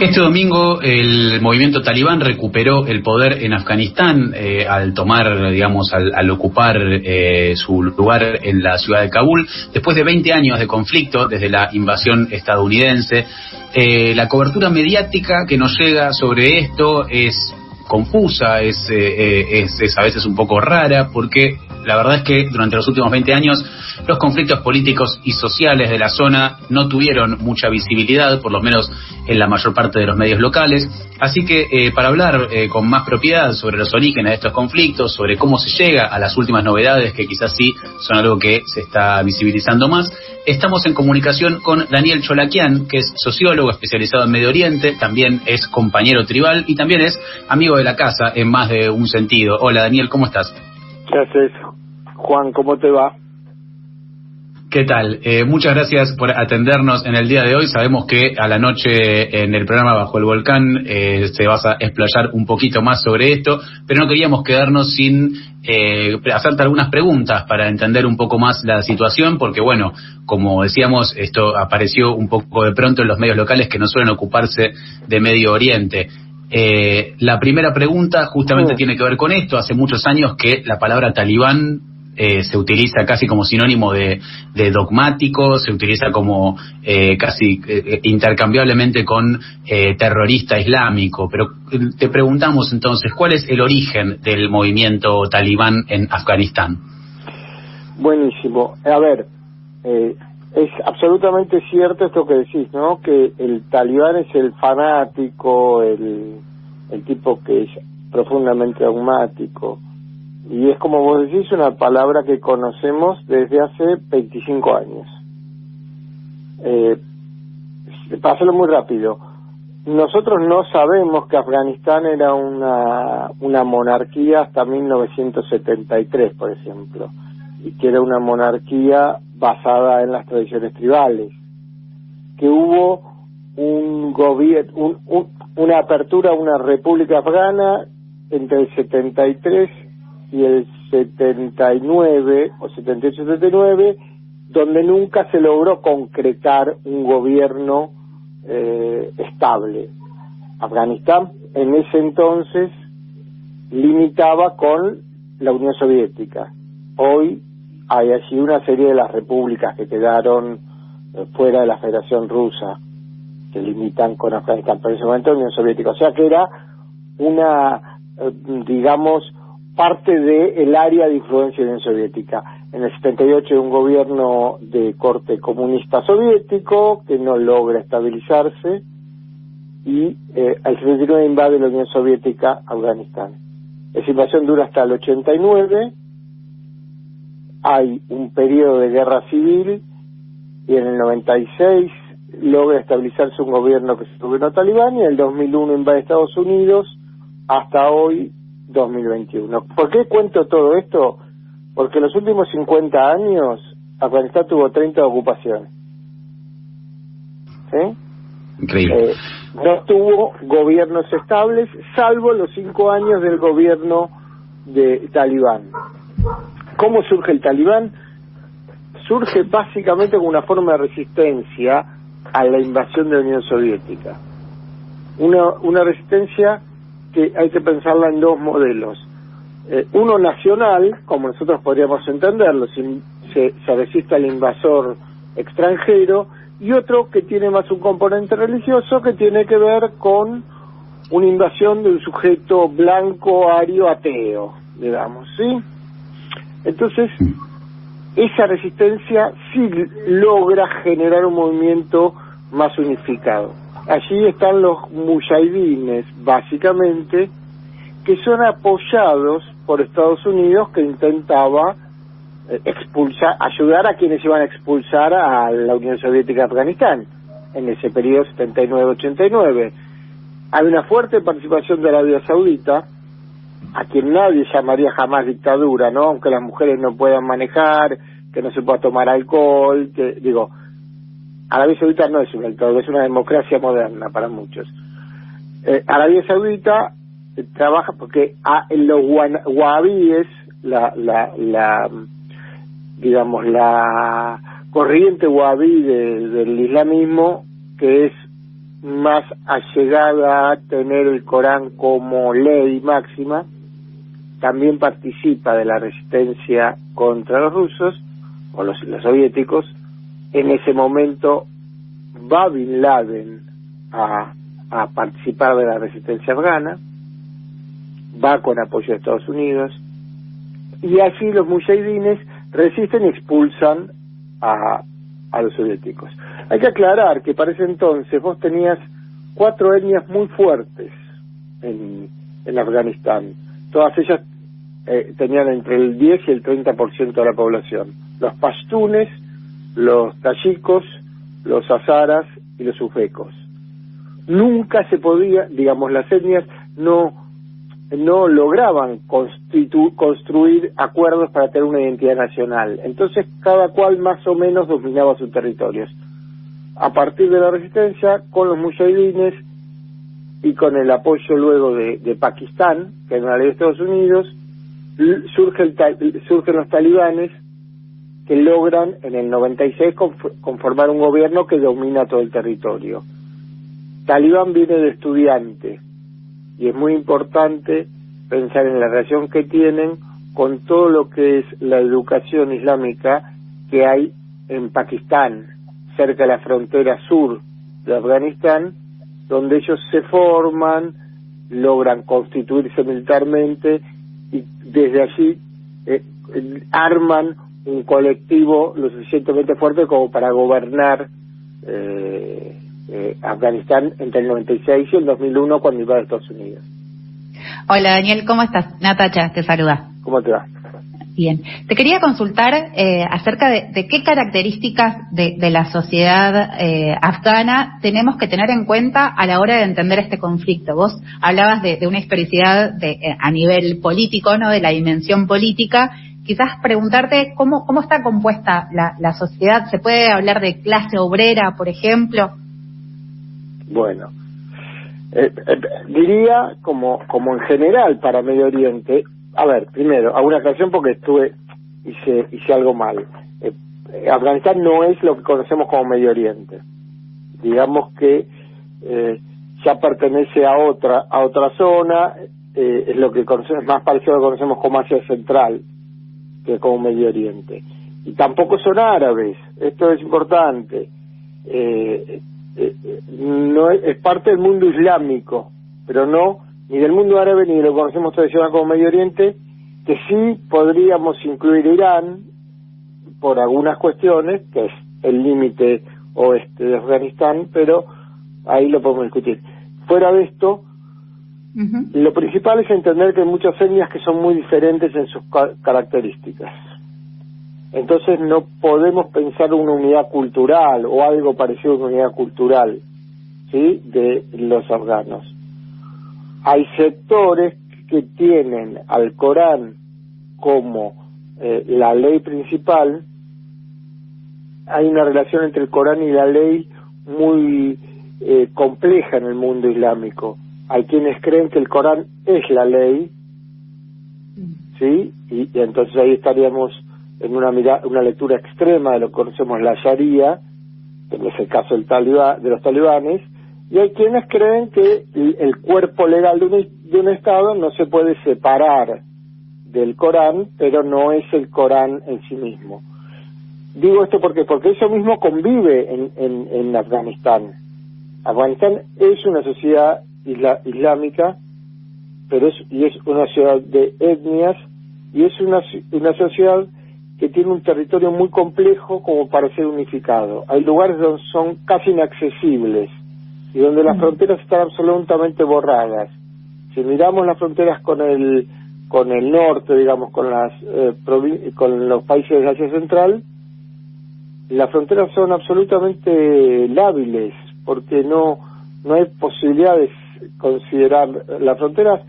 Este domingo el movimiento talibán recuperó el poder en Afganistán eh, al tomar, digamos, al, ocupar eh, su lugar en la ciudad de Kabul. Después de 20 años de conflicto desde la invasión estadounidense, eh, la cobertura mediática que nos llega sobre esto es confusa, es, es, es a veces un poco rara, porque la verdad es que durante los últimos 20 años los conflictos políticos y sociales de la zona no tuvieron mucha visibilidad, por lo menos en la mayor parte de los medios locales. Así que eh, para hablar eh, con más propiedad sobre los orígenes de estos conflictos, sobre cómo se llega a las últimas novedades, que quizás sí son algo que se está visibilizando más, estamos en comunicación con Daniel Cholaquian, que es sociólogo especializado en Medio Oriente, también es compañero tribal y también es amigo de la casa en más de un sentido. Hola Daniel, ¿cómo estás? ¿Qué haces? Juan, ¿cómo te va? ¿Qué tal? Eh, muchas gracias por atendernos en el día de hoy. Sabemos que a la noche en el programa Bajo el Volcán eh, se vas a explayar un poquito más sobre esto, pero no queríamos quedarnos sin eh, hacerte algunas preguntas para entender un poco más la situación, porque bueno, como decíamos, esto apareció un poco de pronto en los medios locales que no suelen ocuparse de Medio Oriente. Eh, la primera pregunta justamente oh. tiene que ver con esto. Hace muchos años que la palabra talibán eh, se utiliza casi como sinónimo de, dogmático, se utiliza como eh, casi intercambiablemente con terrorista islámico. Pero te preguntamos entonces, ¿cuál es el origen del movimiento talibán en Afganistán? Buenísimo. A ver, es absolutamente cierto esto que decís, ¿no? Que el talibán es el fanático, el, el tipo que es profundamente dogmático. Y es como vos decís, una palabra que conocemos desde hace 25 años. Eh, pásalo muy rápido. Nosotros no sabemos que Afganistán era una, una monarquía hasta 1973, por ejemplo, y que era una monarquía basada en las tradiciones tribales, que hubo un gobierno, una apertura a una república afgana entre el 73 y el 79 o 78-79, donde nunca se logró concretar un gobierno eh, estable. Afganistán en ese entonces limitaba con la Unión Soviética. Hoy hay así una serie de las repúblicas que quedaron eh, fuera de la Federación Rusa, que limitan con Afganistán, pero en ese momento Unión Soviética. O sea que era una, eh, digamos, parte del área de influencia de la Unión Soviética. En el 78 hay un gobierno de corte comunista soviético que no logra estabilizarse y eh, al 79 invade la Unión Soviética Afganistán. Esa invasión dura hasta el 89 hay un periodo de guerra civil y en el 96 logra estabilizarse un gobierno que es el gobierno talibán y en el 2001 invade Estados Unidos hasta hoy 2021. ¿Por qué cuento todo esto? Porque en los últimos 50 años Afganistán tuvo 30 ocupaciones. ¿Sí? Increíble. Eh, no tuvo gobiernos estables, salvo los cinco años del gobierno de Talibán. ¿Cómo surge el talibán? Surge básicamente como una forma de resistencia a la invasión de la Unión Soviética. Una, una resistencia que hay que pensarla en dos modelos. Eh, uno nacional, como nosotros podríamos entenderlo, si se, se resiste al invasor extranjero, y otro que tiene más un componente religioso que tiene que ver con una invasión de un sujeto blanco, ario, ateo, digamos, ¿sí? Entonces, esa resistencia sí logra generar un movimiento más unificado. Allí están los mujahidines, básicamente, que son apoyados por Estados Unidos, que intentaba eh, expulsar, ayudar a quienes iban a expulsar a la Unión Soviética de Afganistán en ese periodo 79-89. Hay una fuerte participación de Arabia Saudita, a quien nadie llamaría jamás dictadura, ¿no? Aunque las mujeres no puedan manejar, que no se pueda tomar alcohol, que digo, Arabia Saudita no es una dictadura, es una democracia moderna para muchos. Eh, Arabia Saudita eh, trabaja porque a, en los wahabíes, la, la, la, digamos, la corriente wahabí del islamismo, que es más allegada a tener el Corán como ley máxima, también participa de la resistencia contra los rusos o los, soviéticos. En ese momento va Bin Laden a, a participar de la resistencia afgana, va con apoyo de Estados Unidos, y así los mujahidines resisten y expulsan a, a los soviéticos. Hay que aclarar que para ese entonces vos tenías cuatro etnias muy fuertes en, en Afganistán. Todas ellas eh, tenían entre el 10 y el 30% de la población. Los pastunes, los tayikos, los azaras y los uzbecos. Nunca se podía, digamos, las etnias no no lograban construir acuerdos para tener una identidad nacional. Entonces cada cual más o menos dominaba sus territorios. A partir de la resistencia, con los mujahidines y con el apoyo luego de, de Pakistán, que era una de Estados Unidos, surge el, surgen los talibanes que logran en el 96 conformar un gobierno que domina todo el territorio. Talibán viene de estudiante y es muy importante pensar en la relación que tienen con todo lo que es la educación islámica que hay en Pakistán, cerca de la frontera sur de Afganistán, donde ellos se forman, logran constituirse militarmente y desde allí eh, arman un colectivo lo suficientemente fuerte como para gobernar eh, eh, Afganistán entre el 96 y el 2001 cuando iba a Estados Unidos. Hola Daniel, ¿cómo estás? Natacha te saluda. ¿Cómo te va? Bien, te quería consultar eh, acerca de, qué características de, la sociedad eh, afgana tenemos que tener en cuenta a la hora de entender este conflicto. Vos hablabas de, una historicidad de, eh, a nivel político, ¿no? De la dimensión política. Quizás preguntarte cómo, cómo está compuesta la, la sociedad. ¿Se puede hablar de clase obrera, por ejemplo? Bueno, diría como, como en general para Medio Oriente, a ver, primero, hago una aclaración porque estuve, hice, hice algo mal. Eh, Afganistán no es lo que conocemos como Medio Oriente. Digamos que eh, ya pertenece a otra, a otra zona, eh, es lo que conocemos, más parecido conocemos como Asia Central, que como Medio Oriente. Y tampoco son árabes, esto es importante. Eh, eh, no es, es parte del mundo islámico, pero no ni del mundo árabe ni de lo conocemos tradicional como Medio Oriente, que sí podríamos incluir Irán por algunas cuestiones, que es el límite oeste de Afganistán, pero ahí lo podemos discutir. Fuera de esto, lo principal es entender que hay muchas etnias que son muy diferentes en sus características. Entonces no podemos pensar una unidad cultural o algo parecido a una unidad cultural, ¿sí? De los afganos hay sectores que tienen al Corán como eh, la ley principal, hay una relación entre el Corán y la ley muy eh, compleja en el mundo islámico. Hay quienes creen que el Corán es la ley, ¿sí? Y, entonces ahí estaríamos en una una lectura extrema de lo que conocemos la Sharia, que es el caso del de los talibanes, y hay quienes creen que el cuerpo legal de un, de un Estado no se puede separar del Corán, pero no es el Corán en sí mismo. Digo esto porque porque eso mismo convive en, en, en Afganistán. Afganistán es una sociedad islámica, pero es y es una ciudad de etnias y es una una sociedad que tiene un territorio muy complejo como para ser unificado. Hay lugares donde son casi inaccesibles y donde las fronteras están absolutamente borradas. Si miramos las fronteras con el con el norte, digamos, con las eh, con los países de Asia Central, las fronteras son absolutamente lábiles, porque no no hay posibilidad de considerar las fronteras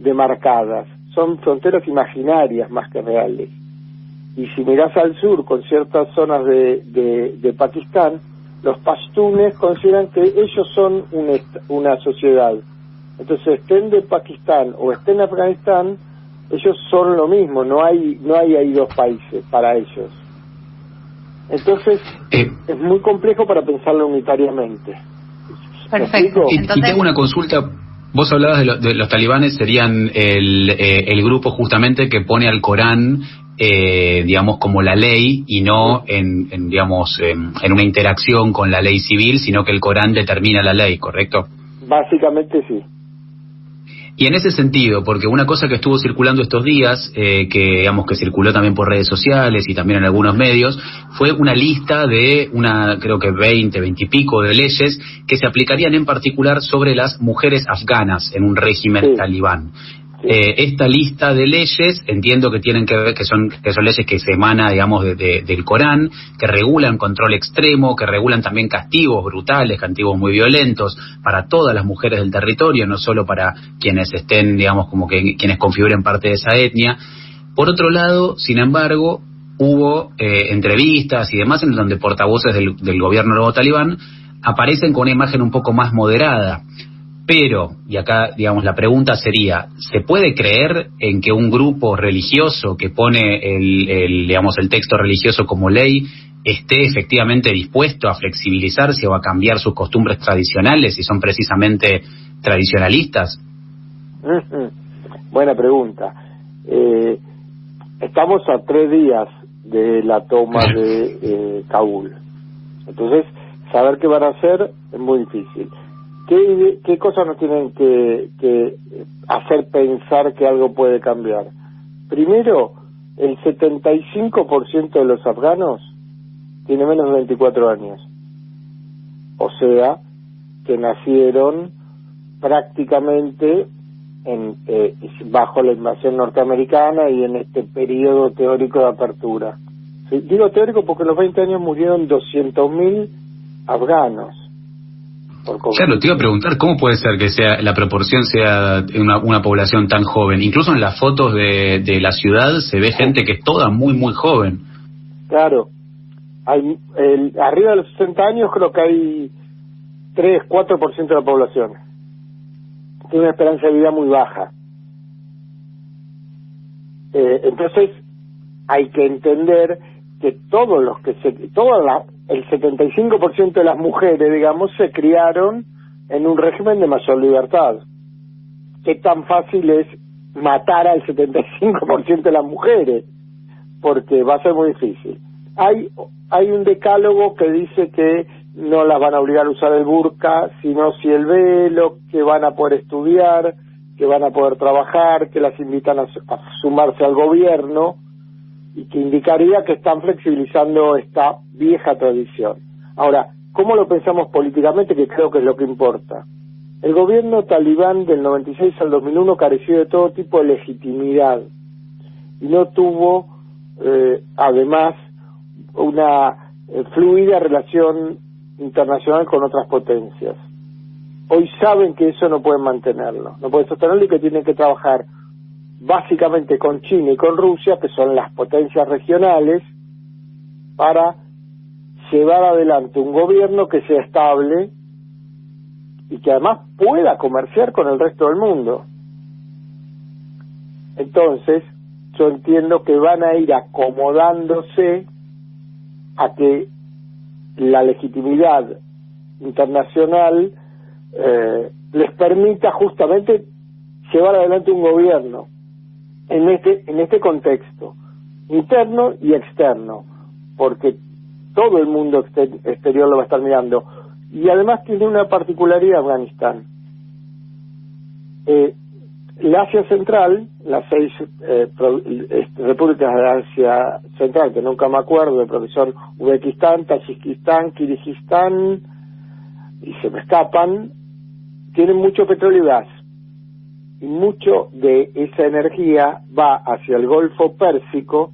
demarcadas, son fronteras imaginarias más que reales. Y si miras al sur, con ciertas zonas de, de, de Pakistán, los pastunes consideran que ellos son una sociedad. Entonces, estén de Pakistán o estén en Afganistán, ellos son lo mismo, no hay, no hay ahí dos países para ellos. Entonces, eh. es muy complejo para pensarlo unitariamente. Perfecto. Y, tengo una consulta. Vos hablabas de, los talibanes, serían el, eh, el grupo justamente que pone al Corán eh, digamos, como la ley y no en, digamos, en, una interacción con la ley civil, sino que el Corán determina la ley, ¿correcto? Básicamente sí. Y en ese sentido, porque una cosa que estuvo circulando estos días, eh, que digamos que circuló también por redes sociales y también en algunos medios, fue una lista de una, creo que 20, 20 y pico de leyes que se aplicarían en particular sobre las mujeres afganas en un régimen talibán. Eh, esta lista de leyes entiendo que tienen que ver que son que son leyes que se emana digamos del Corán que regulan control extremo que regulan también castigos brutales castigos muy violentos para todas las mujeres del territorio no solo para quienes estén digamos como que quienes configuren parte de esa etnia. Por otro lado sin embargo hubo eh, entrevistas y demás en donde portavoces del, del gobierno nuevo talibán aparecen con una imagen un poco más moderada pero, y acá, digamos, la pregunta sería, ¿se puede creer en que un grupo religioso que pone el, digamos, el texto religioso como ley esté efectivamente dispuesto a flexibilizarse o a cambiar sus costumbres tradicionales si son precisamente tradicionalistas? Buena pregunta. Eh, estamos a tres días de la toma de eh, Kabul. Entonces, saber qué van a hacer es muy difícil. ¿Qué, qué cosas nos tienen que, que hacer pensar que algo puede cambiar? Primero, el 75% de los afganos tiene menos de 24 años. O sea, que nacieron prácticamente en, eh, bajo la invasión norteamericana y en este periodo teórico de apertura. Digo teórico porque en los 20 años murieron 200.000 afganos. Claro, te iba a preguntar cómo puede ser que sea la proporción sea una, una población tan joven. Incluso en las fotos de, de la ciudad se ve gente que es toda muy, muy joven. Claro. Hay, el, arriba de los 60 años creo que hay 3, 4% de la población. Tiene una esperanza de vida muy baja. Eh, entonces, hay que entender que todos los que se, toda la, el 75% de las mujeres, digamos, se criaron en un régimen de mayor libertad. ¿Qué tan fácil es matar al 75% de las mujeres? Porque va a ser muy difícil. Hay, hay un decálogo que dice que no las van a obligar a usar el burka, sino si el velo, que van a poder estudiar, que van a poder trabajar, que las invitan a sumarse al gobierno y que indicaría que están flexibilizando esta vieja tradición. Ahora, ¿cómo lo pensamos políticamente? Que creo que es lo que importa. El gobierno talibán del 96 al 2001 careció de todo tipo de legitimidad y no tuvo, eh, además, una eh, fluida relación internacional con otras potencias. Hoy saben que eso no pueden mantenerlo, no pueden sostenerlo y que tienen que trabajar básicamente con China y con Rusia, que son las potencias regionales, para llevar adelante un gobierno que sea estable y que además pueda comerciar con el resto del mundo. Entonces, yo entiendo que van a ir acomodándose a que la legitimidad internacional eh, les permita justamente llevar adelante un gobierno en este, en este contexto, interno y externo, porque todo el mundo exterior lo va a estar mirando. Y además tiene una particularidad Afganistán. Eh, la Asia Central, las seis eh, repúblicas de Asia Central, que nunca me acuerdo, de profesor Uzbekistán, Tayikistán, Kirguistán, y se me escapan, tienen mucho petróleo y gas. y mucho de esa energía va hacia el Golfo Pérsico,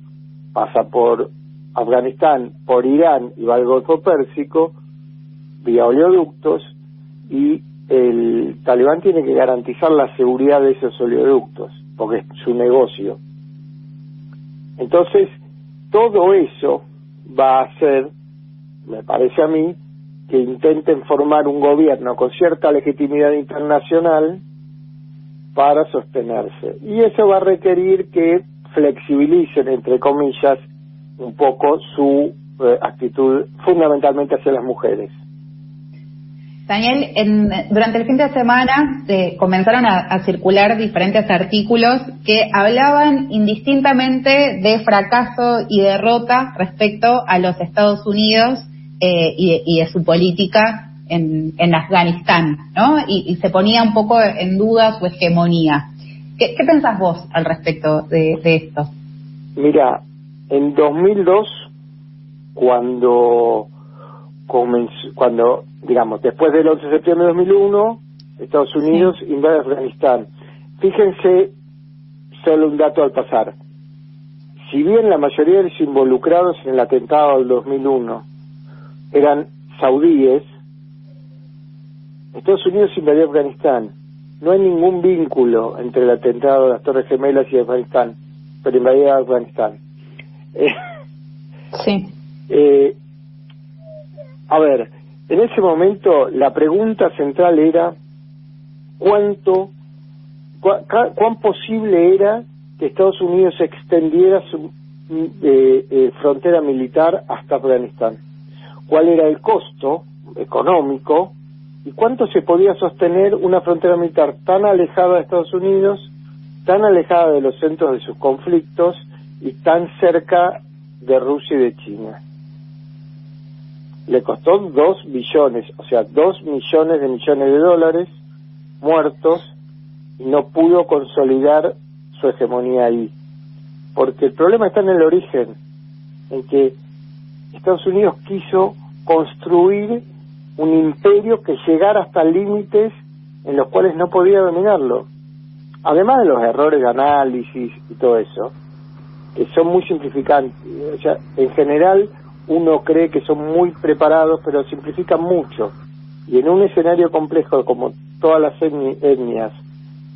pasa por Afganistán, por Irán y va al Golfo Pérsico vía oleoductos y el talibán tiene que garantizar la seguridad de esos oleoductos porque es su negocio. Entonces, todo eso va a hacer, me parece a mí, que intenten formar un gobierno con cierta legitimidad internacional para sostenerse. Y eso va a requerir que flexibilicen, entre comillas, un poco su eh, actitud fundamentalmente hacia las mujeres. Daniel, en, durante el fin de semana eh, comenzaron a, circular diferentes artículos que hablaban indistintamente de fracaso y derrota respecto a los Estados Unidos eh, y, de, su política en, Afganistán, ¿no? Y, se ponía un poco en duda su hegemonía. ¿Qué, pensás vos al respecto de, esto? Mira, en 2002, cuando comenzó, cuando digamos, después del 11 de septiembre de 2001, Estados Unidos invade Afganistán. Fíjense solo un dato al pasar. Si bien la mayoría de los involucrados en el atentado del 2001 eran saudíes, Estados Unidos invadió Afganistán. No hay ningún vínculo entre el atentado de las Torres Gemelas y Afganistán, pero invadió Afganistán. Sí. Eh, a ver, en ese momento la pregunta central era cuánto, cuán posible era que Estados Unidos extendiera su eh, eh, frontera militar hasta Afganistán. ¿Cuál era el costo económico y cuánto se podía sostener una frontera militar tan alejada de Estados Unidos, tan alejada de los centros de sus conflictos y tan cerca de Rusia y de China? le costó dos billones, o sea, dos millones de millones de dólares muertos y no pudo consolidar su hegemonía ahí. Porque el problema está en el origen, en que Estados Unidos quiso construir un imperio que llegara hasta límites en los cuales no podía dominarlo. Además de los errores de análisis y todo eso, que son muy simplificantes. O sea, en general, uno cree que son muy preparados, pero simplifican mucho. Y en un escenario complejo como todas las etnias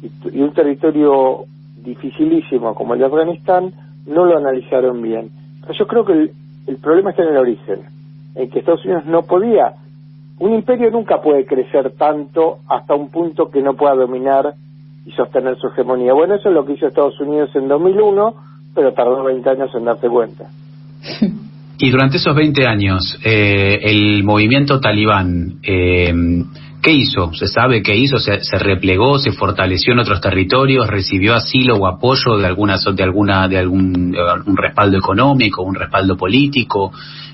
y, un territorio dificilísimo como el de Afganistán, no lo analizaron bien. Yo creo que el, el problema está en el origen, en que Estados Unidos no podía. Un imperio nunca puede crecer tanto hasta un punto que no pueda dominar y sostener su hegemonía. Bueno, eso es lo que hizo Estados Unidos en 2001, pero tardó 20 años en darse cuenta. Y durante esos 20 años, eh, el movimiento talibán, eh, ¿qué hizo? ¿Se sabe qué hizo? ¿Se, replegó? ¿Se fortaleció en otros territorios? ¿Recibió asilo o apoyo de alguna, de alguna, de algún un respaldo económico, un respaldo político?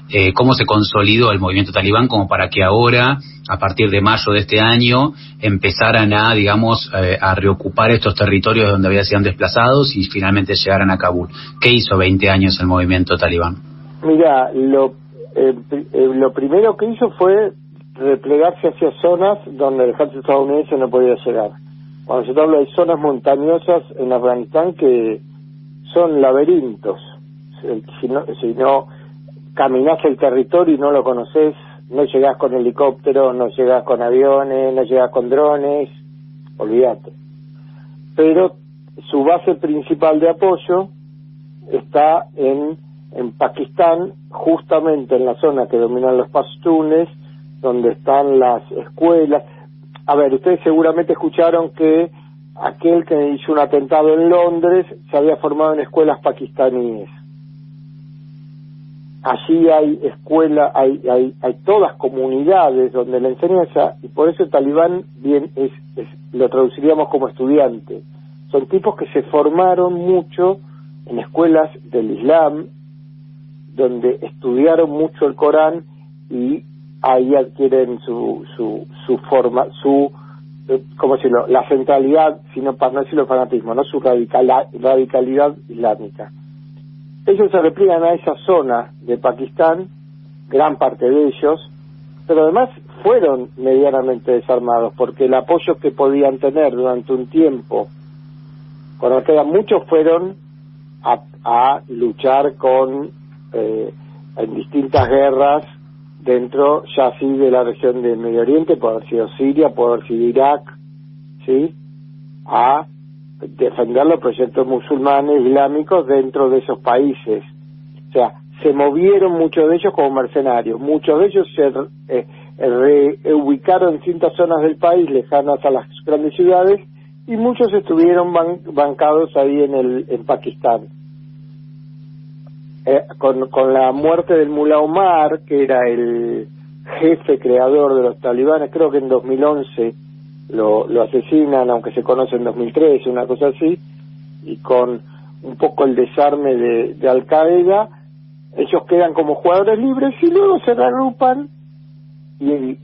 Eh, ¿Cómo se consolidó el movimiento talibán como para que ahora, a partir de mayo de este año, empezaran a, digamos, a reocupar estos territorios donde habían sido desplazados y finalmente llegaran a Kabul? ¿Qué hizo 20 años el movimiento talibán? Mira, lo, eh, eh, lo primero que hizo fue replegarse hacia zonas donde el ejército estadounidense no podía llegar. Cuando yo te hablo de zonas montañosas en Afganistán que son laberintos. Si no, si no caminás el territorio y no lo conoces, no llegás con helicóptero, no llegás con aviones, no llegás con drones, olvídate. Pero su base principal de apoyo está en en Pakistán, justamente en la zona que dominan los pastunes, donde están las escuelas. A ver, ustedes seguramente escucharon que aquel que hizo un atentado en Londres se había formado en escuelas pakistaníes. Allí hay escuelas, hay, hay, hay todas comunidades donde la enseñanza, y por eso el talibán bien es, es, lo traduciríamos como estudiante. Son tipos que se formaron mucho en escuelas del Islam, donde estudiaron mucho el Corán y ahí adquieren su, su, su forma, su, eh, ¿cómo decirlo?, la centralidad, sino para no decirlo fanatismo, ¿no? Su radicalidad islámica. Ellos se repliegan a esa zona de Pakistán, gran parte de ellos, pero además fueron medianamente desarmados, porque el apoyo que podían tener durante un tiempo con Al-Qaeda, muchos fueron a, luchar con eh, en distintas guerras dentro ya sí de la región del Medio Oriente, puede haber sido Siria, puede haber sido Irak, ¿sí? A defender los proyectos musulmanes islámicos dentro de esos países. O sea, se movieron muchos de ellos como mercenarios, muchos de ellos se eh, reubicaron en distintas zonas del país lejanas a las grandes ciudades y muchos estuvieron bancados ahí en, el, en Pakistán. Eh, con, con la muerte del Mullah Omar, que era el jefe creador de los talibanes, creo que en 2011 lo, lo asesinan, aunque se conoce en 2013, una cosa así, y con un poco el desarme de, de Al Qaeda, ellos quedan como jugadores libres y luego se reagrupan y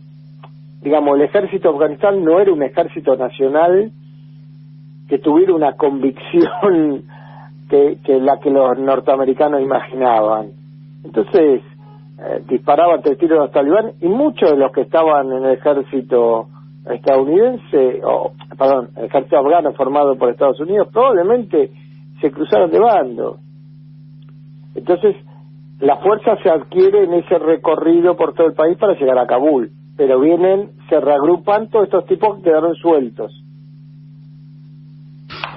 digamos el ejército Afganistán no era un ejército nacional que tuviera una convicción que, que la que los norteamericanos imaginaban. Entonces, eh, disparaban tres tiros a los talibán y muchos de los que estaban en el ejército estadounidense, o perdón, el ejército afgano formado por Estados Unidos, probablemente se cruzaron de bando. Entonces, la fuerza se adquiere en ese recorrido por todo el país para llegar a Kabul, pero vienen, se reagrupan todos estos tipos que quedaron sueltos.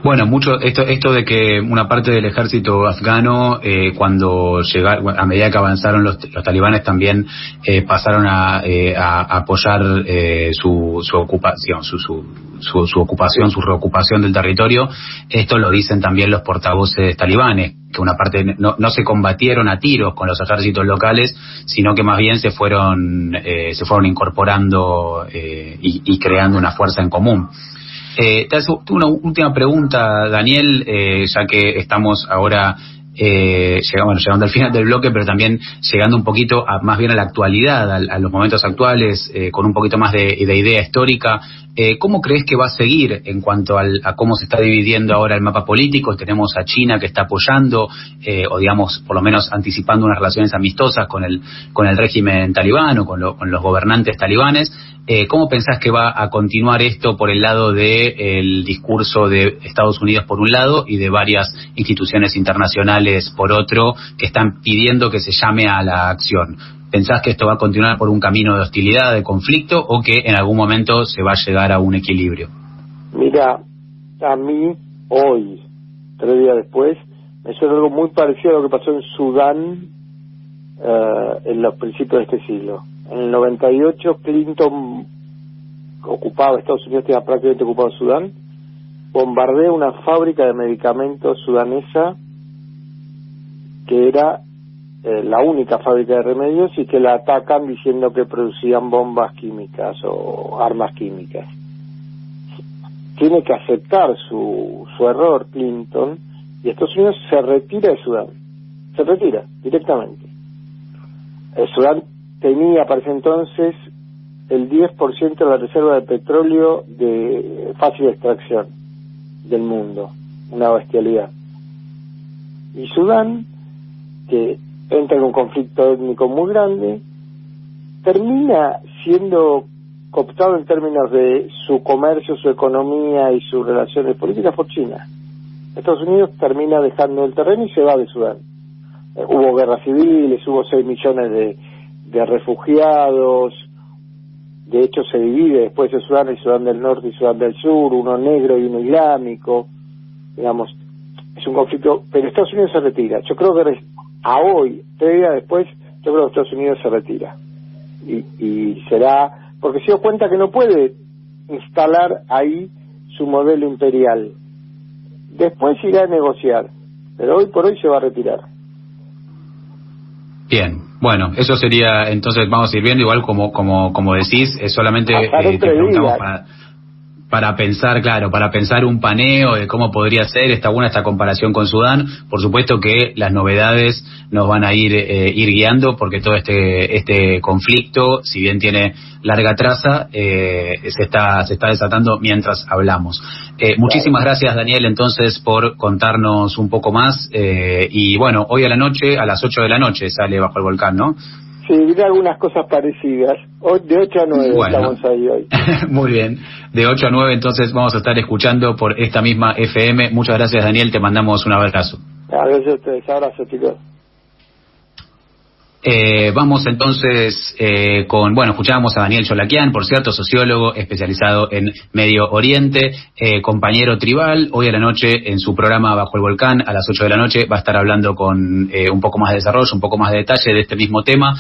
Bueno, mucho esto esto de que una parte del ejército afgano eh, cuando llegaron a medida que avanzaron los, talibanes también eh, pasaron a, eh, apoyar su, su ocupación su, su, su, ocupación su reocupación del territorio. Esto lo dicen también los portavoces talibanes que una parte no, no se combatieron a tiros con los ejércitos locales sino que más bien se fueron se fueron incorporando y, y creando una fuerza en común eh, te hago una última pregunta, Daniel, eh, ya que estamos ahora eh, llegando, al final del bloque, pero también llegando un poquito a, más bien a la actualidad, a, los momentos actuales, eh, con un poquito más de, idea histórica. Eh, ¿Cómo crees que va a seguir en cuanto al, a cómo se está dividiendo ahora el mapa político? Tenemos a China que está apoyando, eh, o digamos, por lo menos anticipando unas relaciones amistosas con el, con el régimen talibán o con, con los gobernantes talibanes. Eh, ¿Cómo pensás que va a continuar esto por el lado del el discurso de Estados Unidos por un lado y de varias instituciones internacionales por otro que están pidiendo que se llame a la acción? ¿Pensás que esto va a continuar por un camino de hostilidad, de conflicto o que en algún momento se va a llegar a un equilibrio? Mira, a mí hoy, tres días después, me suena algo muy parecido a lo que pasó en Sudán eh, en los principios de este siglo en el 98 Clinton ocupaba, Estados Unidos tenía prácticamente ocupado Sudán, bombardea una fábrica de medicamentos sudanesa que era eh, la única fábrica de remedios y que la atacan diciendo que producían bombas químicas o armas químicas. Tiene que aceptar su, su error Clinton y Estados Unidos se retira de Sudán. Se retira directamente. El Sudán tenía para ese entonces el 10% de la reserva de petróleo de fácil extracción del mundo, una bestialidad. Y Sudán, que entra en un conflicto étnico muy grande, termina siendo cooptado en términos de su comercio, su economía y sus relaciones políticas por China. Estados Unidos termina dejando el terreno y se va de Sudán. Eh, hubo guerras civiles, hubo 6 millones de refugiados, de hecho se divide después de Sudán y Sudán del Norte y Sudán del Sur, uno negro y uno islámico, digamos, es un conflicto, pero Estados Unidos se retira. Yo creo que a hoy, tres días después, yo creo que Estados Unidos se retira. Y, y será, porque se dio cuenta que no puede instalar ahí su modelo imperial. Después irá a negociar, pero hoy por hoy se va a retirar. Bien, bueno, eso sería, entonces vamos a ir viendo, igual como como como decís, es solamente eh, te preguntamos para, para pensar, claro, para pensar un paneo de cómo podría ser, está buena esta comparación con Sudán, por supuesto que las novedades nos van a ir, eh, ir guiando porque todo este, este conflicto, si bien tiene larga traza, eh, se, está, se está desatando mientras hablamos. Eh, muchísimas gracias, Daniel, entonces, por contarnos un poco más. Eh, y bueno, hoy a la noche, a las 8 de la noche, sale Bajo el Volcán, ¿no? Sí, diré algunas cosas parecidas. De 8 a 9 estamos ahí hoy. Muy bien. De 8 a 9 entonces vamos a estar escuchando por esta misma FM. Muchas gracias Daniel, te mandamos un abrazo. Gracias a ustedes, abrazo chicos. Eh, vamos entonces eh, con, bueno, escuchábamos a Daniel Cholaquian, por cierto, sociólogo especializado en Medio Oriente, eh, compañero tribal. Hoy a la noche en su programa Bajo el Volcán, a las 8 de la noche, va a estar hablando con un poco más de desarrollo, un poco más de detalle de este mismo tema.